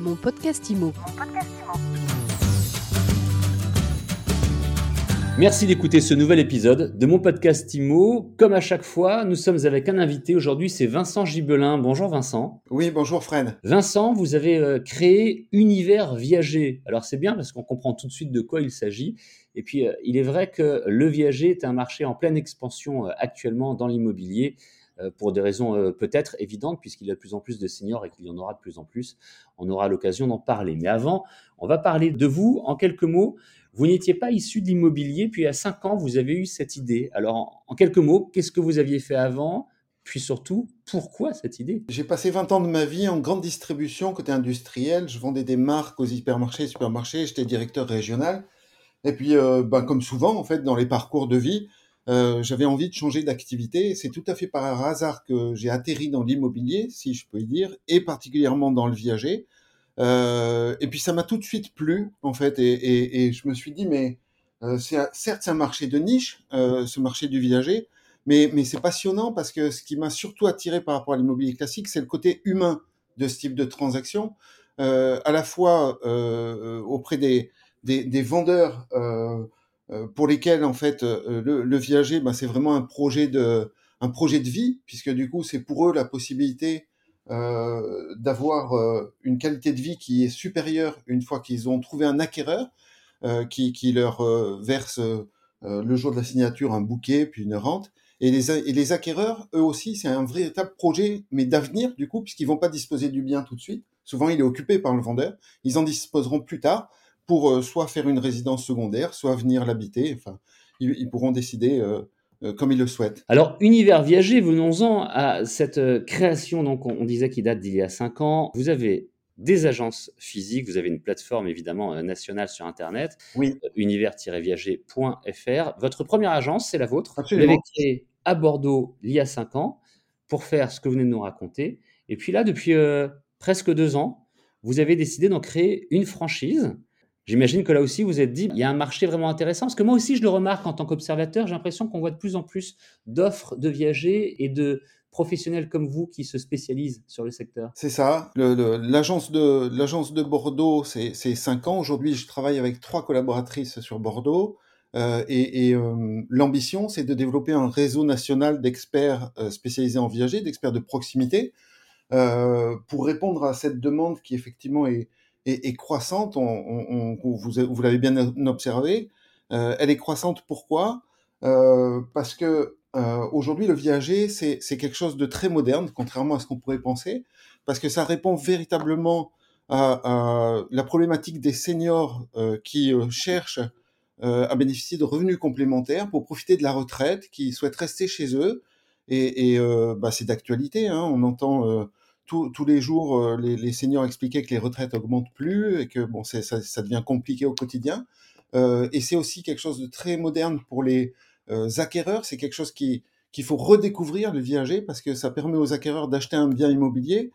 Mon podcast IMO. Merci d'écouter ce nouvel épisode de mon podcast IMO. Comme à chaque fois, nous sommes avec un invité. Aujourd'hui, c'est Vincent Gibelin. Bonjour Vincent. Oui, bonjour Fred. Vincent, vous avez euh, créé Univers Viager. Alors c'est bien parce qu'on comprend tout de suite de quoi il s'agit. Et puis, euh, il est vrai que le viager est un marché en pleine expansion euh, actuellement dans l'immobilier pour des raisons peut-être évidentes, puisqu'il y a de plus en plus de seniors et qu'il y en aura de plus en plus. On aura l'occasion d'en parler. Mais avant, on va parler de vous en quelques mots. Vous n'étiez pas issu de l'immobilier, puis à 5 ans, vous avez eu cette idée. Alors, en quelques mots, qu'est-ce que vous aviez fait avant? Puis surtout, pourquoi cette idée? J'ai passé 20 ans de ma vie en grande distribution côté industriel. Je vendais des marques aux hypermarchés, supermarchés. J'étais directeur régional. Et puis, euh, ben, comme souvent, en fait, dans les parcours de vie, euh, j'avais envie de changer d'activité. C'est tout à fait par hasard que j'ai atterri dans l'immobilier, si je peux y dire, et particulièrement dans le viager. Euh, et puis ça m'a tout de suite plu, en fait, et, et, et je me suis dit, mais euh, certes c'est un marché de niche, euh, ce marché du viager, mais, mais c'est passionnant parce que ce qui m'a surtout attiré par rapport à l'immobilier classique, c'est le côté humain de ce type de transaction, euh, à la fois euh, auprès des, des, des vendeurs pour lesquels en fait le, le viager, bah, c'est vraiment un projet de un projet de vie, puisque du coup c'est pour eux la possibilité euh, d'avoir euh, une qualité de vie qui est supérieure une fois qu'ils ont trouvé un acquéreur euh, qui, qui, leur verse le jour de la signature un bouquet puis une rente. Et les, et les acquéreurs, eux aussi, c'est un véritable projet, mais d'avenir du coup, puisqu'ils vont pas disposer du bien tout de suite. Souvent, il est occupé par le vendeur. Ils en disposeront plus tard pour soit faire une résidence secondaire, soit venir l'habiter. Enfin, ils, ils, pourront décider euh, comme ils le souhaitent. Alors, Univers Viager, venons-en à cette euh, création, donc on disait qu'il date d'il y a cinq ans. Vous avez des agences physiques, vous avez une plateforme évidemment euh, nationale sur Internet, oui. univers-viager.fr. Votre première agence, c'est la vôtre. Absolument. Vous l'avez créée à Bordeaux il y a cinq ans pour faire ce que vous venez de nous raconter. Et puis là, depuis euh, presque deux ans, vous avez décidé d'en créer une franchise J'imagine que là aussi, vous êtes dit, il y a un marché vraiment intéressant, parce que moi aussi, je le remarque en tant qu'observateur, j'ai l'impression qu'on voit de plus en plus d'offres de viagers et de professionnels comme vous qui se spécialisent sur le secteur. C'est ça. L'agence de, de Bordeaux, c'est cinq ans. Aujourd'hui, je travaille avec trois collaboratrices sur Bordeaux. Euh, et, euh, l'ambition, c'est de développer un réseau national d'experts euh, spécialisés en viager, d'experts de proximité, pour répondre à cette demande qui effectivement est, est, croissante. On, on, on, vous, vous l'avez bien observé. Euh, elle est croissante. Pourquoi? Euh, Parce que euh, aujourd'hui, le viager, c'est quelque chose de très moderne, contrairement à ce qu'on pourrait penser, parce que ça répond véritablement à, à la problématique des seniors euh, qui euh, cherchent euh, à bénéficier de revenus complémentaires pour profiter de la retraite, qui souhaitent rester chez eux. Et, et bah, c'est d'actualité. Hein, on entend tous les jours, euh, les, les, seniors expliquaient que les retraites augmentent plus et que bon, ça, devient compliqué au quotidien. Euh, et c'est aussi quelque chose de très moderne pour les euh, acquéreurs. C'est quelque chose qui qu'il faut redécouvrir le viager parce que ça permet aux acquéreurs d'acheter un bien immobilier,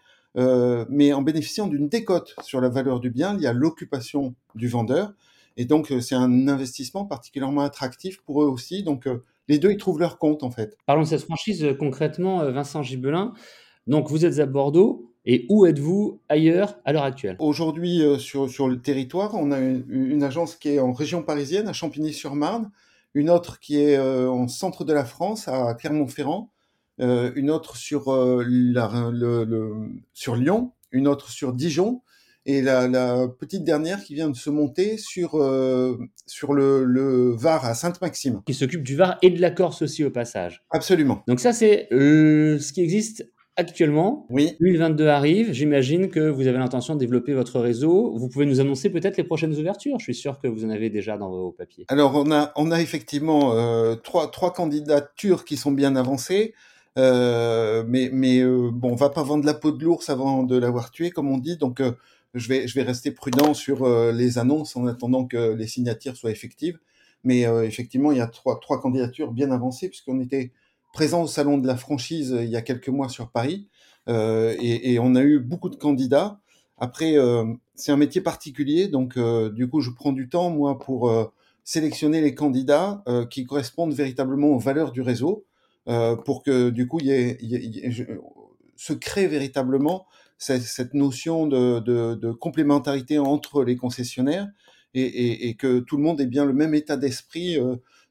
mais en bénéficiant d'une décote sur la valeur du bien liée à l'occupation du vendeur. Et donc c'est un investissement particulièrement attractif pour eux aussi. Donc les deux, ils trouvent leur compte en fait. Parlons de cette franchise concrètement, Vincent Gibelin. Donc vous êtes à Bordeaux et où êtes-vous ailleurs à l'heure actuelle? Aujourd'hui euh, sur, sur le territoire, on a une, une, agence qui est en région parisienne, à Champigny-sur-Marne, une autre qui est euh, en centre de la France, à Clermont-Ferrand, euh, une autre sur, la, le, le, sur Lyon, une autre sur Dijon, et la, la, petite dernière qui vient de se monter sur, euh, sur le, le, Var à Sainte-Maxime. Qui s'occupe du Var et de la Corse aussi au passage. Absolument. Donc ça c'est euh, ce qui existe actuellement. Oui. 2022 arrive. J'imagine que vous avez l'intention de développer votre réseau. Vous pouvez nous annoncer peut-être les prochaines ouvertures. Je suis sûr que vous en avez déjà dans vos papiers. Alors, on a, on a effectivement euh, trois, trois candidatures qui sont bien avancées. Euh, mais mais euh, bon, on va pas vendre la peau de l'ours avant de l'avoir tué, comme on dit. Donc, je vais je vais rester prudent sur les annonces en attendant que les signatures soient effectives. Mais effectivement, il y a trois trois candidatures bien avancées puisqu'on était présent au salon de la franchise il y a quelques mois sur Paris euh, et, et, on a eu beaucoup de candidats. Après, euh, c'est un métier particulier, donc euh, du coup, je prends du temps moi pour euh, sélectionner les candidats euh, qui correspondent véritablement aux valeurs du réseau, pour que du coup, il y ait, il y ait, se crée véritablement cette notion de, complémentarité entre les concessionnaires et, que tout le monde ait bien le même état d'esprit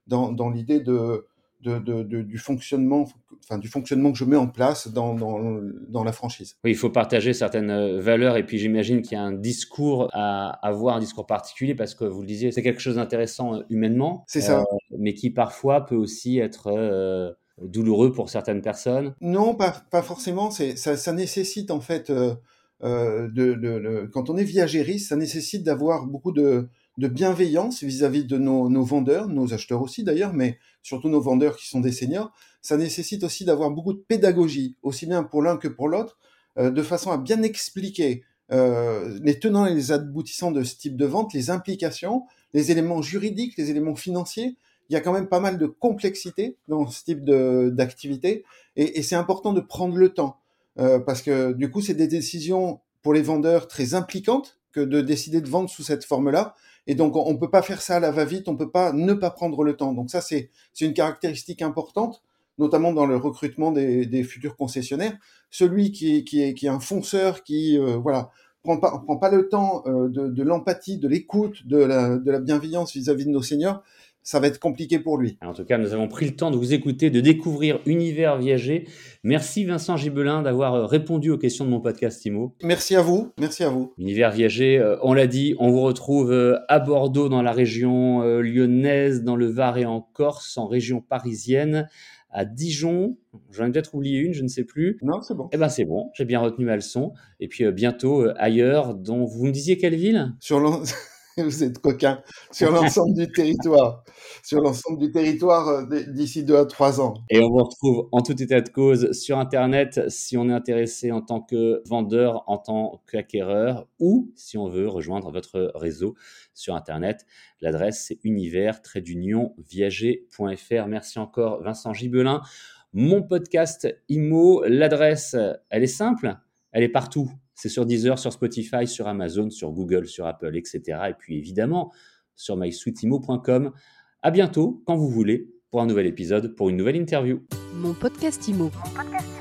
dans l'idée de, du fonctionnement, enfin du fonctionnement que je mets en place dans, dans, la franchise. Oui, il faut partager certaines euh, valeurs et puis j'imagine qu'il y a un discours à avoir, un discours particulier parce que vous le disiez, c'est quelque chose d'intéressant euh, humainement. C'est ça. Euh, mais qui parfois peut aussi être douloureux pour certaines personnes. Non, pas, pas forcément. C'est ça, ça, nécessite en fait de, de, quand on est viagériste, ça nécessite d'avoir beaucoup de de bienveillance vis-à-vis de nos, nos, vendeurs, nos acheteurs aussi d'ailleurs, mais surtout nos vendeurs qui sont des seniors. Ça nécessite aussi d'avoir beaucoup de pédagogie, aussi bien pour l'un que pour l'autre, euh, de façon à bien expliquer euh, les tenants et les aboutissants de ce type de vente, les implications, les éléments juridiques, les éléments financiers. Il y a quand même pas mal de complexité dans ce type d'activité et, et c'est important de prendre le temps euh, parce que du coup, c'est des décisions pour les vendeurs très impliquantes de décider de vendre sous cette forme-là. Et donc, on ne peut pas faire ça à la va-vite, on ne peut pas ne pas prendre le temps. Donc ça, c'est une caractéristique importante, notamment dans le recrutement des, futurs concessionnaires. Celui qui, qui, est, qui est un fonceur, qui euh, voilà prend pas, prend pas le temps euh, de, de l'empathie, de l'écoute, de la, de la bienveillance vis-à-vis -vis de nos seniors, ça va être compliqué pour lui. En tout cas, nous avons pris le temps de vous écouter, de découvrir Univers Viager. Merci Vincent Gibelin d'avoir euh, répondu aux questions de mon podcast IMO. Merci à vous, merci à vous. Univers Viager, euh, on l'a dit, on vous retrouve euh, à Bordeaux dans la région lyonnaise, dans le Var et en Corse, en région parisienne, à Dijon. J'en ai peut-être oublié une, je ne sais plus. Non, c'est bon. Eh ben c'est bon, j'ai bien retenu ma leçon. Et puis bientôt ailleurs, dont vous me disiez quelle ville? Sur vous êtes coquin, sur l'ensemble du territoire, sur l'ensemble du territoire euh, d'ici deux à trois ans. Et on vous retrouve en tout état de cause sur Internet si on est intéressé en tant que vendeur, en tant qu'acquéreur ou si on veut rejoindre votre réseau sur Internet. L'adresse c'est univers-viager.fr. Merci encore Vincent Gibelin. Mon podcast IMO, l'adresse, elle est simple, elle est partout c'est sur Deezer, sur Spotify, sur Amazon, sur Google, sur Apple, etc. Et puis évidemment sur mysweetimo.com. À bientôt, quand vous voulez, pour un nouvel épisode, pour une nouvelle interview. Mon podcast Imo. Mon podcast